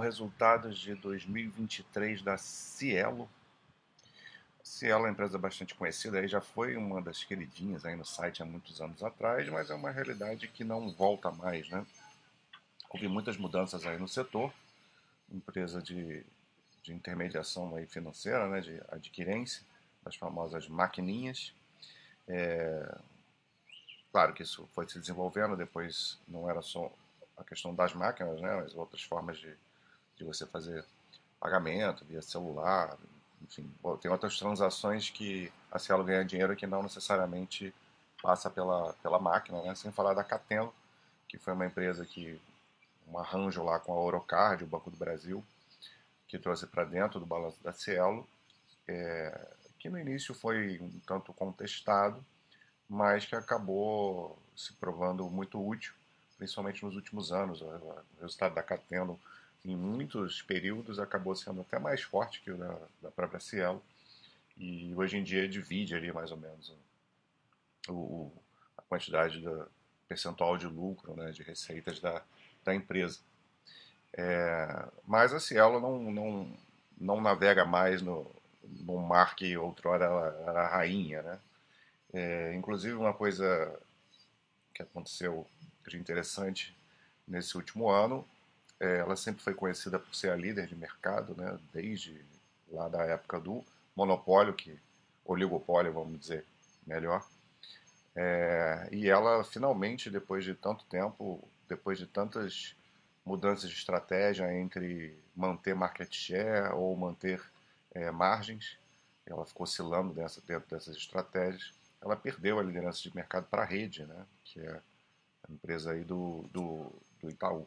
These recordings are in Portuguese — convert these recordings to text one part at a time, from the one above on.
resultados de 2023 da Cielo. Cielo é uma empresa bastante conhecida, aí já foi uma das queridinhas aí no site há muitos anos atrás, mas é uma realidade que não volta mais, né? Houve muitas mudanças aí no setor, empresa de, de intermediação aí financeira, né, de adquirência, das famosas maquininhas. É, claro que isso foi se desenvolvendo, depois não era só a questão das máquinas, né, mas outras formas de, de você fazer pagamento via celular, enfim, tem outras transações que a Cielo ganha dinheiro que não necessariamente passa pela, pela máquina, né, sem falar da Cateno, que foi uma empresa que um arranjo lá com a Orocard, o Banco do Brasil, que trouxe para dentro do balanço da Cielo, é, que no início foi um tanto contestado, mas que acabou se provando muito útil principalmente nos últimos anos. O resultado da Cateno, em muitos períodos, acabou sendo até mais forte que o da, da própria Cielo. E hoje em dia divide ali mais ou menos o, a quantidade da percentual de lucro, né, de receitas da, da empresa. É, mas a Cielo não, não, não navega mais no, no mar que outrora era, era rainha. Né? É, inclusive, uma coisa que aconteceu de interessante nesse último ano. É, ela sempre foi conhecida por ser a líder de mercado, né, desde lá da época do monopólio, que oligopólio, vamos dizer melhor. É, e ela finalmente, depois de tanto tempo, depois de tantas mudanças de estratégia entre manter market share ou manter é, margens, ela ficou oscilando dentro dessas estratégias. Ela perdeu a liderança de mercado para a rede, né, que é empresa aí do, do, do Itaú.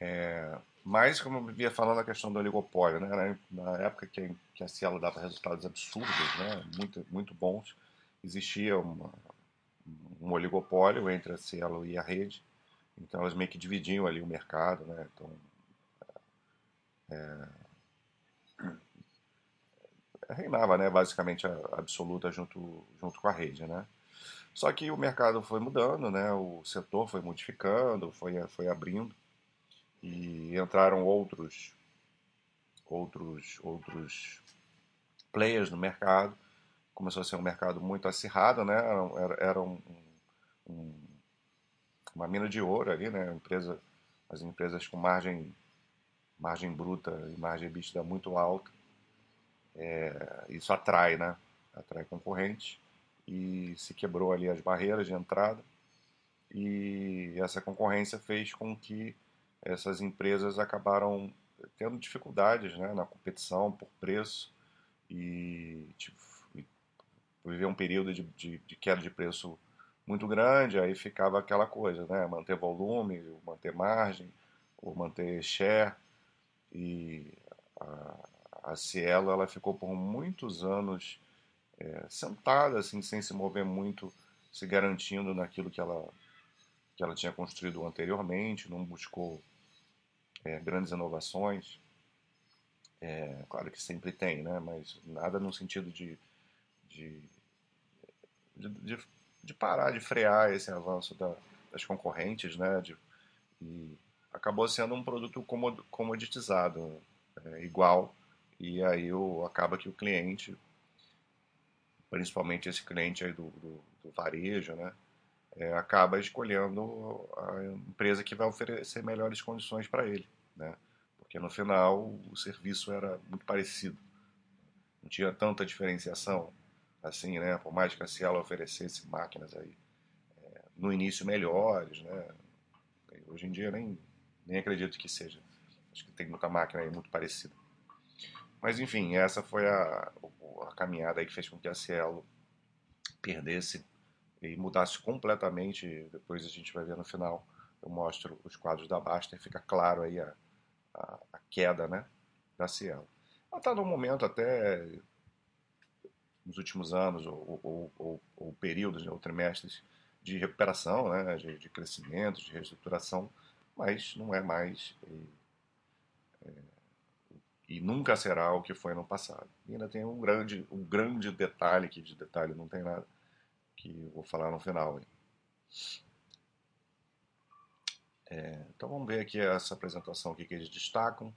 É, mas, como eu via falando, a questão do oligopólio, né? na época que, que a Cielo dava resultados absurdos, né? muito, muito bons, existia uma, um oligopólio entre a Cielo e a rede, então elas meio que dividiam ali o mercado, né? então, é, reinava né? basicamente a absoluta junto, junto com a rede. Né? Só que o mercado foi mudando, né? o setor foi modificando, foi, foi abrindo e entraram outros outros outros players no mercado. Começou a ser um mercado muito acirrado, né? Era, era um, um, uma mina de ouro ali, né? Empresa, as empresas com margem margem bruta e margem EBITDA muito alta. É, isso atrai, né? Atrai concorrentes e se quebrou ali as barreiras de entrada. E essa concorrência fez com que essas empresas acabaram tendo dificuldades né, na competição por preço e, tipo, viver um período de, de, de, queda de preço muito grande, aí ficava aquela coisa, né, manter volume, manter margem, ou manter share, e a, a Cielo ela ficou por muitos anos é, sentada, assim, sem se mover muito, se garantindo naquilo que ela, que ela tinha construído anteriormente, não buscou é, grandes inovações. É, claro que sempre tem, né? mas nada no sentido de, de, de, de parar, de frear esse avanço da, das concorrentes, né? De, e acabou sendo um produto comoditizado, é, igual, e aí o, acaba que o cliente principalmente esse cliente aí do, do, do varejo, né, é, acaba escolhendo a empresa que vai oferecer melhores condições para ele, né, porque no final o serviço era muito parecido, não tinha tanta diferenciação assim, né, por mais que a Cielo oferecesse máquinas aí é, no início melhores, né, hoje em dia nem, nem acredito que seja, acho que tem muita máquina aí muito parecida. Mas enfim, essa foi a, a caminhada aí que fez com que a Cielo perdesse e mudasse completamente. Depois a gente vai ver no final, eu mostro os quadros da Baster, fica claro aí a, a, a queda né, da Cielo. Ela está num momento até nos últimos anos ou, ou, ou, ou períodos, né, ou trimestres de recuperação, né, de, de, crescimento, de reestruturação, mas não é mais é, e nunca será o que foi no passado. E ainda tem um grande, um grande detalhe, que de detalhe não tem nada, que vou falar no final. É, então vamos ver aqui essa apresentação aqui que eles destacam.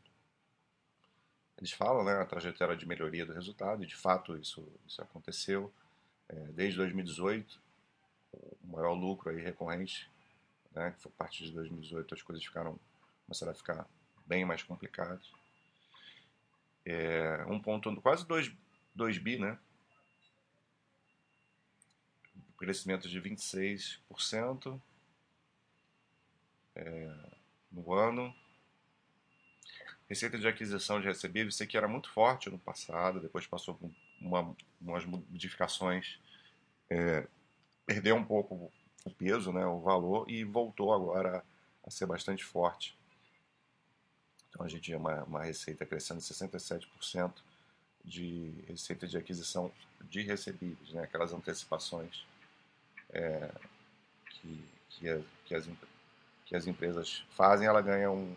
Eles falam né, a trajetória de melhoria do resultado, e de fato isso, isso aconteceu. É, desde 2018, o maior lucro aí recorrente, né, que foi a partir de 2018 as coisas ficaram, começaram a ficar bem mais complicadas. É, um ponto, quase 2 bi, né? Crescimento de 26% é, no ano. Receita de aquisição de recebíveis, isso aqui era muito forte no passado, depois passou por uma, umas modificações, é, perdeu um pouco o peso, né, o valor, e voltou agora a, a ser bastante forte. Então a gente tinha uma, uma receita crescendo 67% de receita de aquisição de recebíveis, né, aquelas antecipações é, que, que, as, que, as, que as empresas fazem, ela ganha um,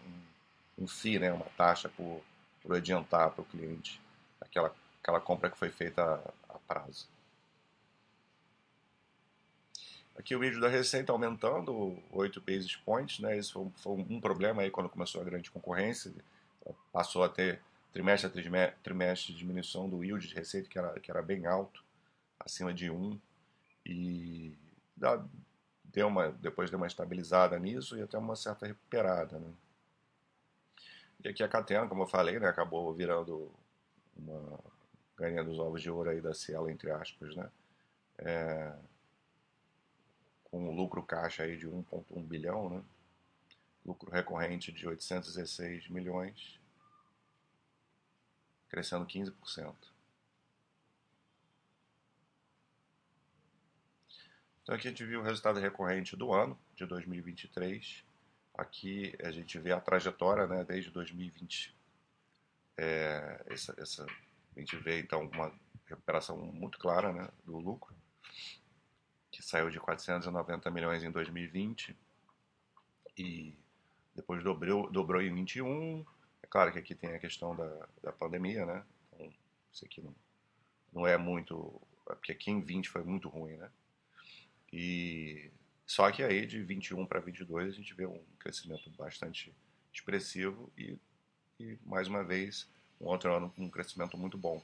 um FII, né, uma taxa por, por adiantar para o cliente aquela, aquela compra que foi feita a, a prazo. Aqui o vídeo da receita aumentando 8 basis points, né? Isso foi, foi um problema aí quando começou a grande concorrência. Passou a ter trimestre a trimestre diminuição do yield de receita, que era, que era bem alto, acima de 1. E deu uma, depois deu uma estabilizada nisso e até uma certa recuperada. Né? E aqui a Catena, como eu falei, né, acabou virando uma ganhando os ovos de ouro aí da Cielo, entre aspas, né? É, com um lucro caixa aí de 1,1 bilhão, né? lucro recorrente de 816 milhões, crescendo 15%. Então aqui a gente viu o resultado recorrente do ano, de 2023, Aqui a gente vê a trajetória né, desde 2020. É, essa, essa, a gente vê então uma recuperação muito clara né, do lucro, saiu de 490 milhões em 2020 e depois dobrou, dobrou em 21. É claro que aqui tem a questão da, da pandemia, né? Então, isso aqui não, não é muito. Porque aqui em 20 foi muito ruim, né? E só que aí de 21 para 22 a gente vê um crescimento bastante expressivo e, e mais uma vez um outro ano com um crescimento muito bom.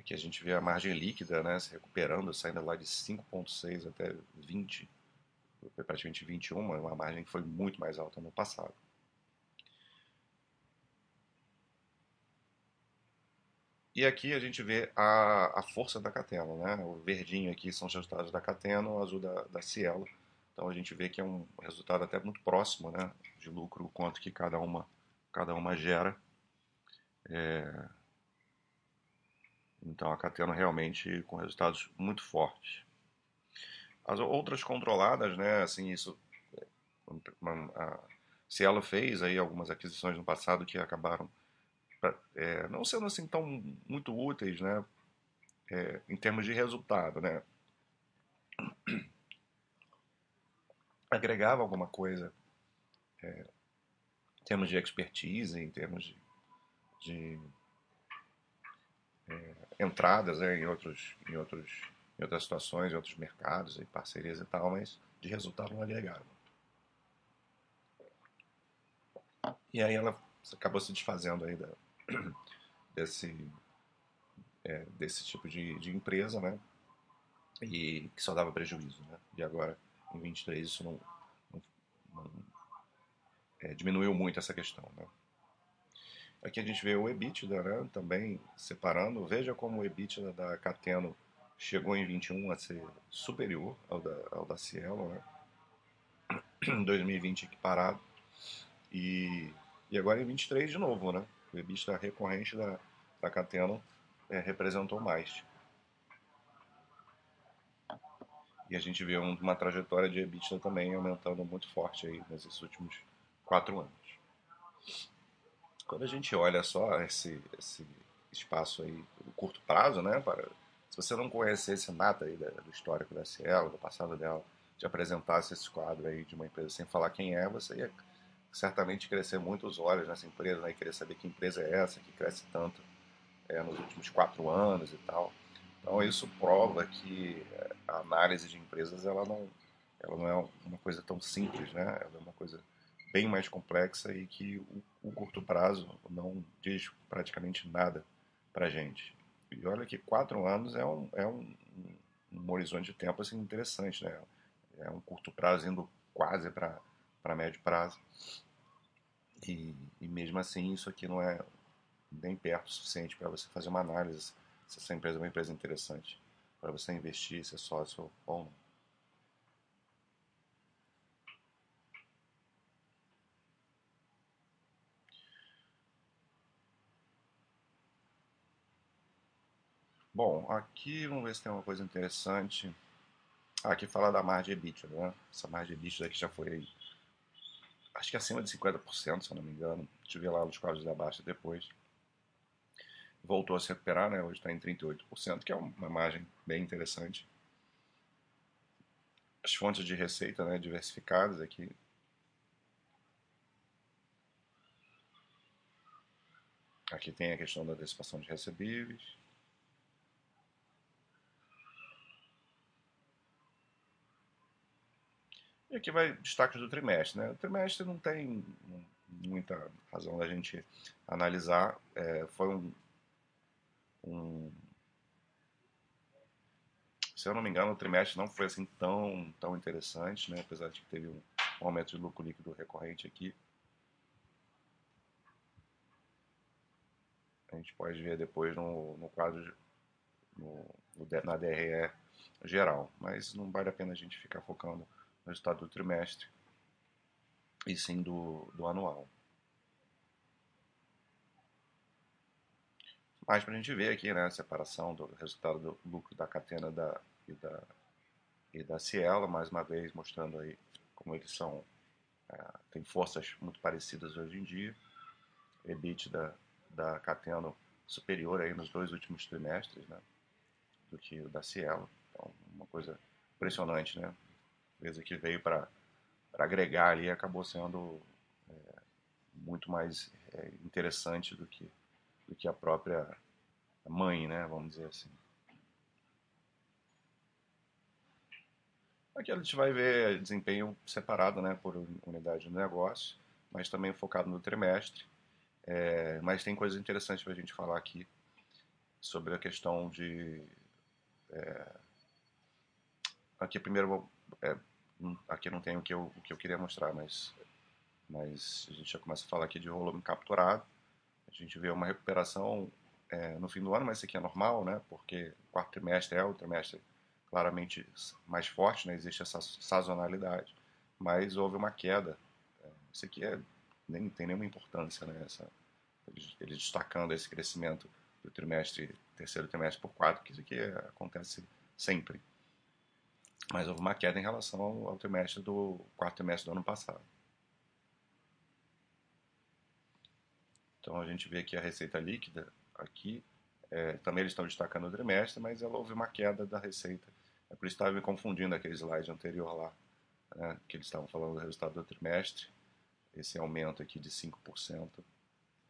Aqui a gente vê a margem líquida né, se recuperando, saindo lá de 5,6 até 20, praticamente 21, uma margem que foi muito mais alta no passado. E aqui a gente vê a, a força da Cateno, né? O verdinho aqui são os resultados da Cateno, o azul da, da Cielo. Então a gente vê que é um resultado até muito próximo, né? De lucro, quanto que cada uma, cada uma gera. É... Então a Cateno realmente com resultados muito fortes. As outras controladas, né? Assim, isso... A Cielo fez aí algumas aquisições no passado que acabaram é, não sendo assim tão muito úteis, né, é, em termos de resultado, né, agregava alguma coisa é, em termos de expertise, em termos de, de entradas né, em outros, em outros, em outras situações, em outros mercados, em parcerias e tal, mas de resultado não agregava. E aí ela acabou se desfazendo aí da, desse, é, desse tipo de, de empresa, né? E que só dava prejuízo, né? E agora, em 23, isso não, não, não é, diminuiu muito essa questão, né? Aqui a gente vê o EBITDA, né? Também separando. Veja como o EBITDA da Cateno chegou em 21 a ser superior ao da, ao da Cielo, né? Em 2020 equiparado. E, e agora em 23 de novo, né? O EBITDA recorrente da, da Cateno é, representou mais. E a gente vê uma trajetória de EBITDA também aumentando muito forte aí nesses últimos quatro anos. Quando a gente olha só esse, esse espaço aí, do curto prazo, né, para, se você não conhecesse nada aí do histórico da Cielo, do passado dela, te apresentasse esse quadro aí de uma empresa sem falar quem é, você ia certamente crescer muito os olhos nessa empresa, né? E querer saber que empresa é essa que cresce tanto é, nos últimos quatro anos e tal. Então isso prova que a análise de empresas ela não, ela não é uma coisa tão simples, né? Ela é uma coisa bem mais complexa e que o, o curto prazo não diz praticamente nada para gente. E olha que quatro anos é um, é um, um horizonte de tempo assim, interessante, né? É um curto prazo indo quase para médio prazo. E, e mesmo assim, isso aqui não é nem perto o suficiente para você fazer uma análise se essa empresa é uma empresa interessante para você investir, ser sócio ou não. Bom, aqui vamos ver se tem uma coisa interessante. Aqui fala da margem EBITDA, né? Essa margem EBITDA aqui já foi, acho que acima de 50%, se eu não me engano. Ver lá os quadros da baixa depois. Voltou a se recuperar, né? Hoje está em 38%, que é uma margem bem interessante. As fontes de receita, né? Diversificadas aqui. Aqui tem a questão da antecipação de recebíveis. E aqui vai destaques do trimestre. Né? O trimestre não tem muita razão da gente analisar. É, foi um, um, Se eu não me engano, o trimestre não foi assim tão, tão interessante, né? apesar de que teve um, um aumento de lucro líquido recorrente aqui. A gente pode ver depois no, no quadro, no, na DRE geral, mas não vale a pena a gente ficar focando resultado do trimestre, e sim do, do anual. Mas para a gente ver aqui né, a separação do resultado do lucro da Catena da, e, da, e da Cielo, mais uma vez mostrando aí como eles são, é, têm forças muito parecidas hoje em dia. EBIT da, da Catena superior aí nos dois últimos trimestres né, do que o da Cielo. Então, uma coisa impressionante, né? Empresa que veio para agregar ali acabou sendo é, muito mais é, interessante do que, do que a própria mãe, né, vamos dizer assim. Aqui a gente vai ver desempenho separado né, por unidade de negócio, mas também focado no trimestre. É, mas tem coisas interessantes para a gente falar aqui sobre a questão de. É, aqui primeiro é, aqui não tem o que eu, o que eu queria mostrar, mas, mas a gente já começa a falar aqui de volume capturado. A gente vê uma recuperação é, no fim do ano, mas isso aqui é normal, né? Porque o quarto trimestre é o trimestre claramente mais forte, né? Existe essa sazonalidade, mas houve uma queda. É, isso aqui é, nem tem nenhuma importância, né? Essa, destacando esse crescimento do trimestre, terceiro trimestre por quatro, que isso aqui é, acontece sempre mas houve uma queda em relação ao, trimestre do quarto trimestre do ano passado. Então a gente vê aqui a receita líquida, aqui é, também eles estão destacando o trimestre, mas ela houve uma queda da receita. É por isso que estava me confundindo aquele slide anterior lá, né, que eles estavam falando do resultado do trimestre, esse aumento aqui de 5%.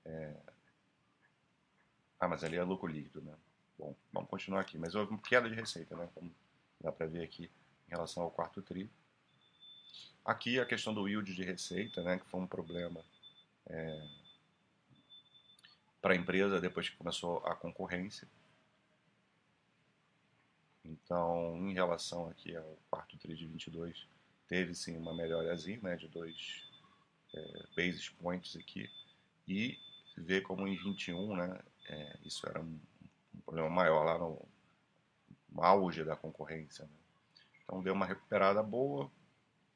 É... Ah, mas ali é lucro líquido, né? Bom, vamos continuar aqui. Mas houve uma queda de receita, né? Como dá para ver aqui em relação ao quarto tri. Aqui a questão do yield de receita, né, que foi um problema é, para a empresa depois que começou a concorrência. Então, em relação aqui ao quarto tri de 22, teve sim uma melhorazinha né, de dois é, basis points aqui. E ver como em 21, né, é, isso era um, um, problema maior lá no, no auge da concorrência. Né. Então deu uma recuperada boa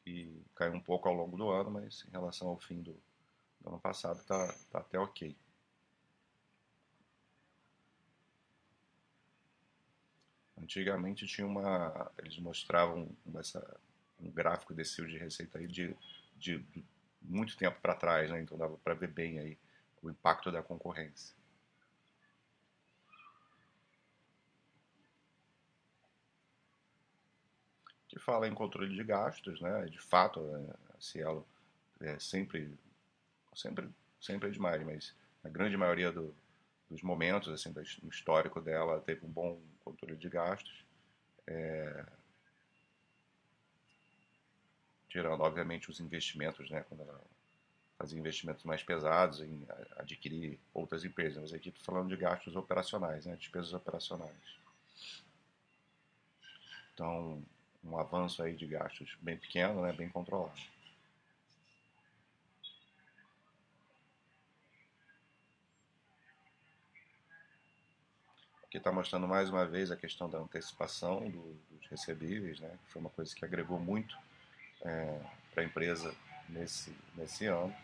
e caiu um pouco ao longo do ano, mas em relação ao fim do, do ano passado está tá até ok. Antigamente tinha uma. Eles mostravam essa, um gráfico desse de receita aí de, de, de muito tempo para trás, né? então dava para ver bem aí o impacto da concorrência. Que fala em controle de gastos, né? De fato, é, a Cielo é sempre, sempre, sempre é demais, mas a grande maioria do, dos momentos, assim, no histórico dela, teve um bom controle de gastos. É... tirando, obviamente, os investimentos, né, quando ela fazia investimentos mais pesados em adquirir outras empresas. Mas aqui estou falando de gastos operacionais, né, despesas operacionais. Então, um avanço aí de gastos bem pequeno, né, bem controlado. Aqui está mostrando mais uma vez a questão da antecipação do, dos recebíveis, né, que foi uma coisa que agregou muito é, para a empresa nesse, nesse ano.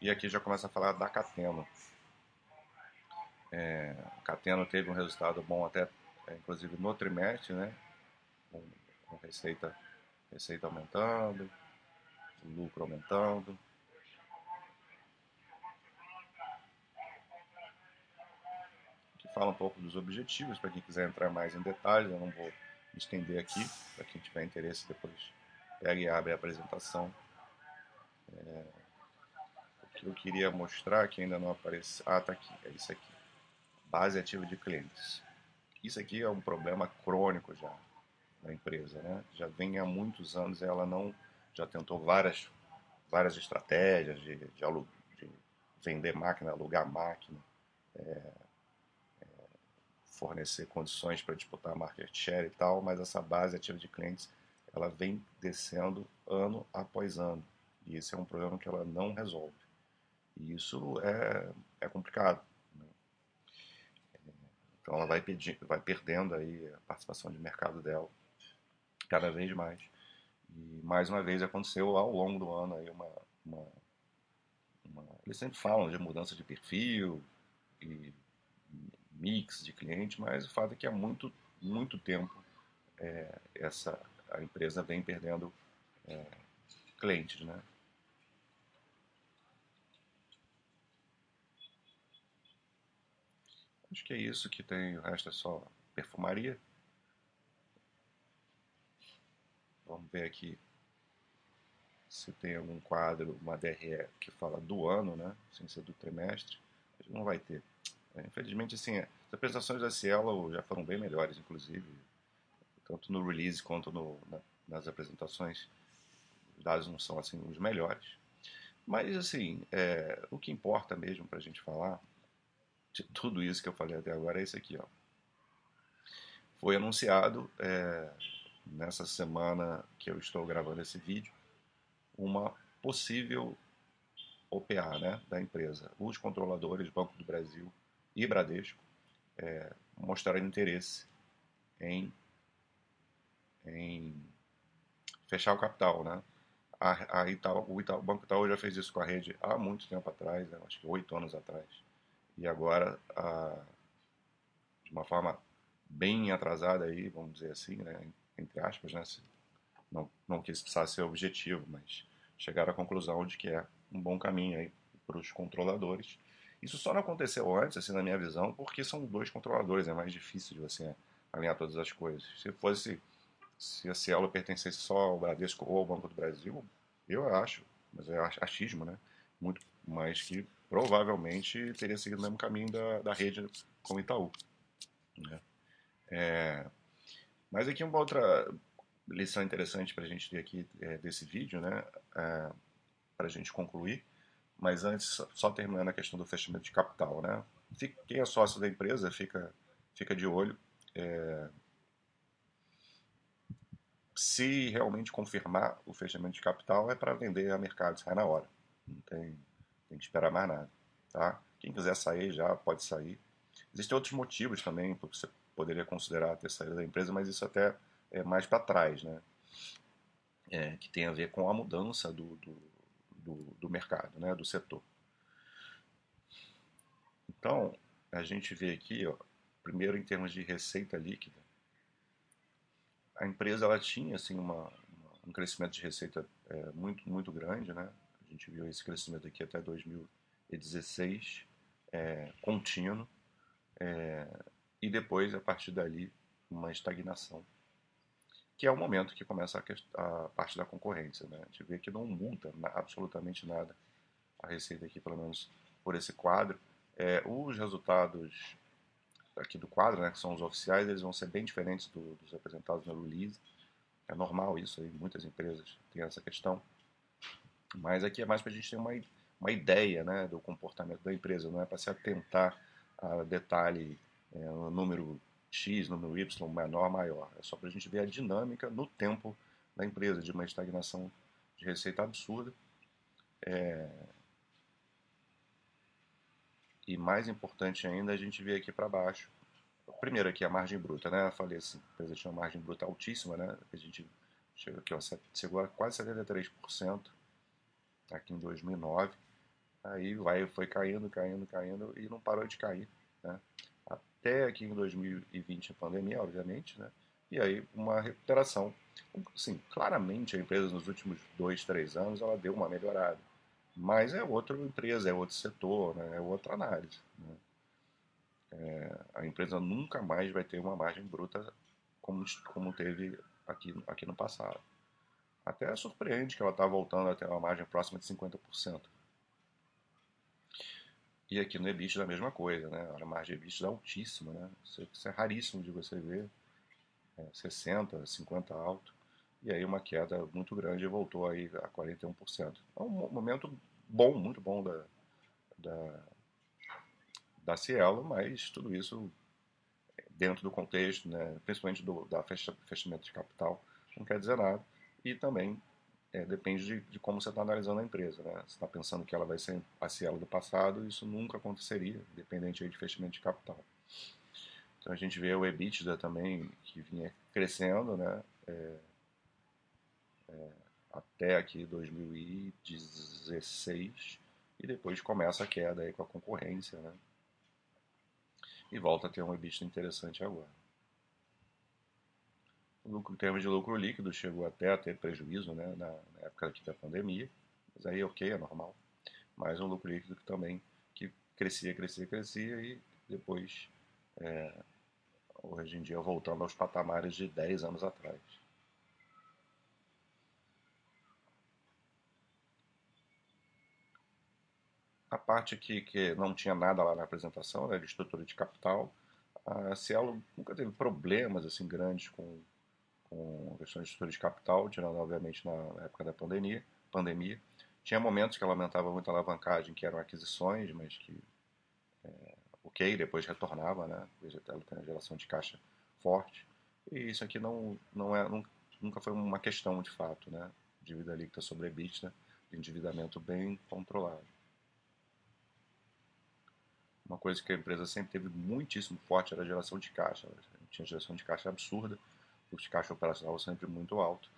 E aqui já começa a falar da Cateno. É, a Cateno teve um resultado bom até, inclusive, no trimestre, né, com, com receita, receita aumentando, lucro aumentando. fala um pouco dos objetivos, para quem quiser entrar mais em detalhes, eu não vou estender aqui, para quem tiver interesse depois pega e abre a apresentação. É, o que eu queria mostrar, que ainda não apareceu, ah, tá aqui, é isso aqui, base ativa de clientes. Isso aqui é um problema crônico já da empresa, né? Já vem há muitos anos, ela não, já tentou várias, várias estratégias de, de, de vender máquina, alugar máquina, é, fornecer condições para disputar market share e tal, mas essa base ativa de clientes ela vem descendo ano após ano. E esse é um problema que ela não resolve. E isso é, é complicado. Então ela vai, vai perdendo aí a participação de mercado dela cada vez mais. E mais uma vez aconteceu ao longo do ano aí uma, uma, uma eles sempre falam de mudança de perfil e mix de cliente, mas o fato é que há muito, muito tempo é, essa, a empresa vem perdendo é, clientes, né? Acho que é isso que tem, o resto é só perfumaria. Vamos ver aqui se tem algum quadro, uma DRE que fala do ano, né? Sem ser do trimestre. Não vai ter. É, infelizmente, assim, as apresentações da Cielo já foram bem melhores, inclusive, tanto no release quanto no, na, nas apresentações. Os dados não são assim os melhores. Mas, assim, é, o que importa mesmo para a gente falar de tudo isso que eu falei até agora é isso aqui. Ó. Foi anunciado é, nessa semana que eu estou gravando esse vídeo uma possível OPA né, da empresa. Os controladores, Banco do Brasil, e Bradesco é, mostraram interesse em, em fechar o capital, né? A, a Itaú, o, Itaú, o Banco Itaú já fez isso com a rede há muito tempo atrás, né? acho que oito anos atrás. E agora, a, de uma forma bem atrasada aí, vamos dizer assim, né? entre aspas, né? não, não que isso precisasse ser objetivo, mas chegaram à conclusão de que é um bom caminho aí para os controladores isso só não aconteceu antes, assim, na minha visão, porque são dois controladores, é mais difícil de você alinhar todas as coisas. Se fosse, se a Cielo pertencesse só ao Bradesco ou ao Banco do Brasil, eu acho, mas é achismo, né? Muito mais que provavelmente teria seguido o mesmo caminho da, da rede com o Itaú. Né? É, mas aqui uma outra lição interessante para a gente ter aqui é, desse vídeo, né? É, para a gente concluir mas antes, só terminando a questão do fechamento de capital, né? Quem é sócio da empresa fica, fica de olho. É, se realmente confirmar o fechamento de capital, é para vender a mercado, sai na hora. Não tem, tem que esperar mais nada. Tá? Quem quiser sair já pode sair. Existem outros motivos também porque você poderia considerar ter saído da empresa, mas isso até é mais para trás, né? É, que tem a ver com a mudança do, do do, do mercado, né, do setor. Então, a gente vê aqui, ó, primeiro em termos de receita líquida, a empresa ela tinha assim uma, uma um crescimento de receita é, muito muito grande, né? Gente viu esse crescimento aqui até 2016 é, contínuo é, e depois a partir dali uma estagnação que é o momento que começa a, a parte da concorrência. Né? A gente vê que não muda absolutamente nada a receita aqui, pelo menos por esse quadro. É, os resultados aqui do quadro, né, que são os oficiais, eles vão ser bem diferentes do, dos apresentados no release. É normal isso aí, muitas empresas têm essa questão. Mas aqui é mais para a gente ter uma, uma ideia né, do comportamento da empresa, não é para se atentar a detalhe, é, número X, número Y, menor, maior. É só para a gente ver a dinâmica no tempo da empresa, de uma estagnação de receita absurda. É... E mais importante ainda, a gente vê aqui para baixo. Primeiro aqui a margem bruta, né? Eu falei assim, a empresa tinha uma margem bruta altíssima, né? A gente chegou aqui, ó, chegou a quase 73% aqui em 2009. Aí vai, foi caindo, caindo, caindo e não parou de cair, né? Até aqui em 2020 a pandemia, obviamente, né? E aí uma recuperação. Sim, claramente a empresa nos últimos dois, três anos ela deu uma melhorada. Mas é outra empresa, é outro setor, né? é outra análise. Né? É, a empresa nunca mais vai ter uma margem bruta como, como teve aqui, aqui no passado. Até é surpreende que ela está voltando a ter uma margem próxima de 50%. E aqui no EBITDA a mesma coisa, né? A margem EBITDA é altíssima, né? Isso é raríssimo de você ver. É 60, 50 alto. E aí uma queda muito grande e voltou aí a 41%. É um momento bom, muito bom da, da, da Cielo, mas tudo isso dentro do contexto, né? principalmente do da fechamento de capital, não quer dizer nada. E também é, depende de, de, como você está analisando a empresa. Né? Você está pensando que ela vai ser a Cielo do passado, isso nunca aconteceria, dependente de fechamento de capital. Então a gente vê o EBITDA também, que vinha crescendo, né? É, é, até aqui 2016, e depois começa a queda aí com a concorrência, né? E volta a ter um EBITDA interessante agora. O lucro, em termos de lucro líquido, chegou até a ter prejuízo né, na, na época aqui da pandemia, mas aí ok, é normal. Mas um lucro líquido que também que crescia, crescia, crescia e depois, é, hoje em dia, voltando aos patamares de 10 anos atrás. A parte aqui que não tinha nada lá na apresentação, né, de estrutura de capital, a Cielo nunca teve problemas assim grandes com com questões de estrutura de capital, tirando obviamente na época da pandemia. pandemia. Tinha momentos que ela aumentava muito a alavancagem, que eram aquisições, mas que, é, ok, depois retornava, né? Ela tem uma geração de caixa forte. E isso aqui não, não é, nunca foi uma questão de fato, né? Dívida líquida sobre EBITDA, endividamento bem controlado. Uma coisa que a empresa sempre teve muitíssimo forte era a geração de caixa. Ela tinha geração de caixa absurda fluxo de caixa operacional sempre muito alto.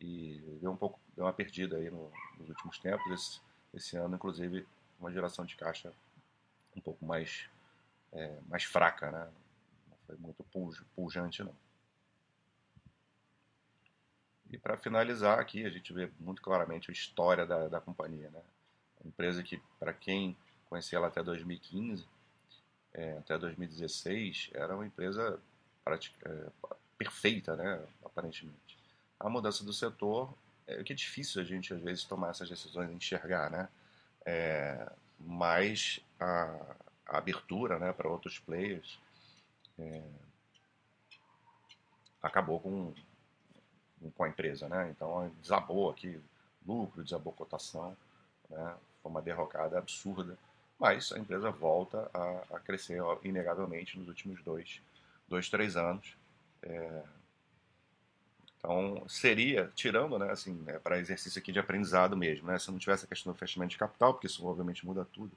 E deu um pouco deu uma perdida aí no, nos últimos tempos. Esse, esse, ano inclusive uma geração de caixa um pouco mais é, mais fraca né? Não foi muito pujante não. E para finalizar aqui a gente vê muito claramente a história da, da companhia né? Empresa que para quem conhecia ela até 2015 é, até 2016 era uma empresa é, perfeita, né, aparentemente. A mudança do setor é que é difícil a gente às vezes tomar essas decisões enxergar, né? É, mas a, a, abertura, né, para outros players é, acabou com com a empresa, né? Então desabou aqui lucro, desabou cotação, né? Foi uma derrocada absurda, mas a empresa volta a, a crescer inegavelmente nos últimos dois, dois três anos. É, então, seria, tirando, né, assim, né, para exercício aqui de aprendizado mesmo, né, se não tivesse a questão do fechamento de capital, porque isso obviamente muda tudo,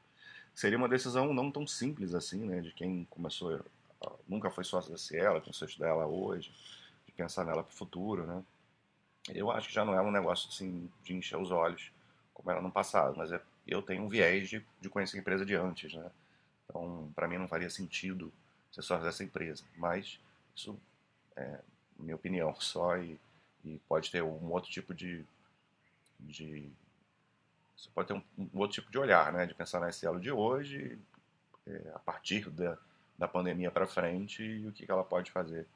seria uma decisão não tão simples assim, né, de quem começou, nunca foi sócio da Cielo, começou a estudar ela hoje, de pensar nela para o futuro, né. Eu acho que já não é um negócio assim de encher os olhos, como era no passado, mas é, eu tenho um viés de, de conhecer a empresa de antes, né. Então, para mim não faria sentido ser sócio dessa empresa, mas isso é, minha opinião só, e, e, pode ter um outro tipo de, de você pode ter um, um, outro tipo de olhar, né, de pensar na SL de hoje, é, a partir da, da pandemia para frente e o que, que ela pode fazer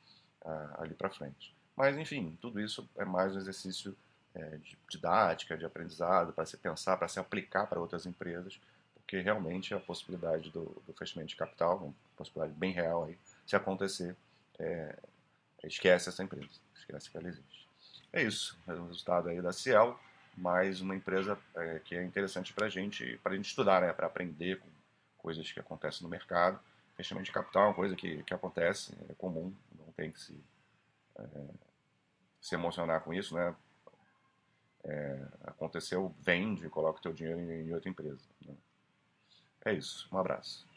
ah, ali para frente. Mas enfim, tudo isso é mais um exercício é, de didática, de aprendizado, para se pensar, para se aplicar para outras empresas, porque realmente a possibilidade do, do fechamento de capital, uma possibilidade bem real aí, se acontecer, é, esquece essa empresa, esquece que ela existe. é isso. É o resultado aí da Cielo, mais uma empresa é, que é interessante para a gente, a gente estudar, né? para aprender com coisas que acontecem no mercado. Fechamento de capital é uma coisa que, que acontece, é comum, não tem que se, é, se emocionar com isso, né? É, aconteceu, vende, coloca o teu dinheiro em, em outra empresa. Né? É isso. Um abraço.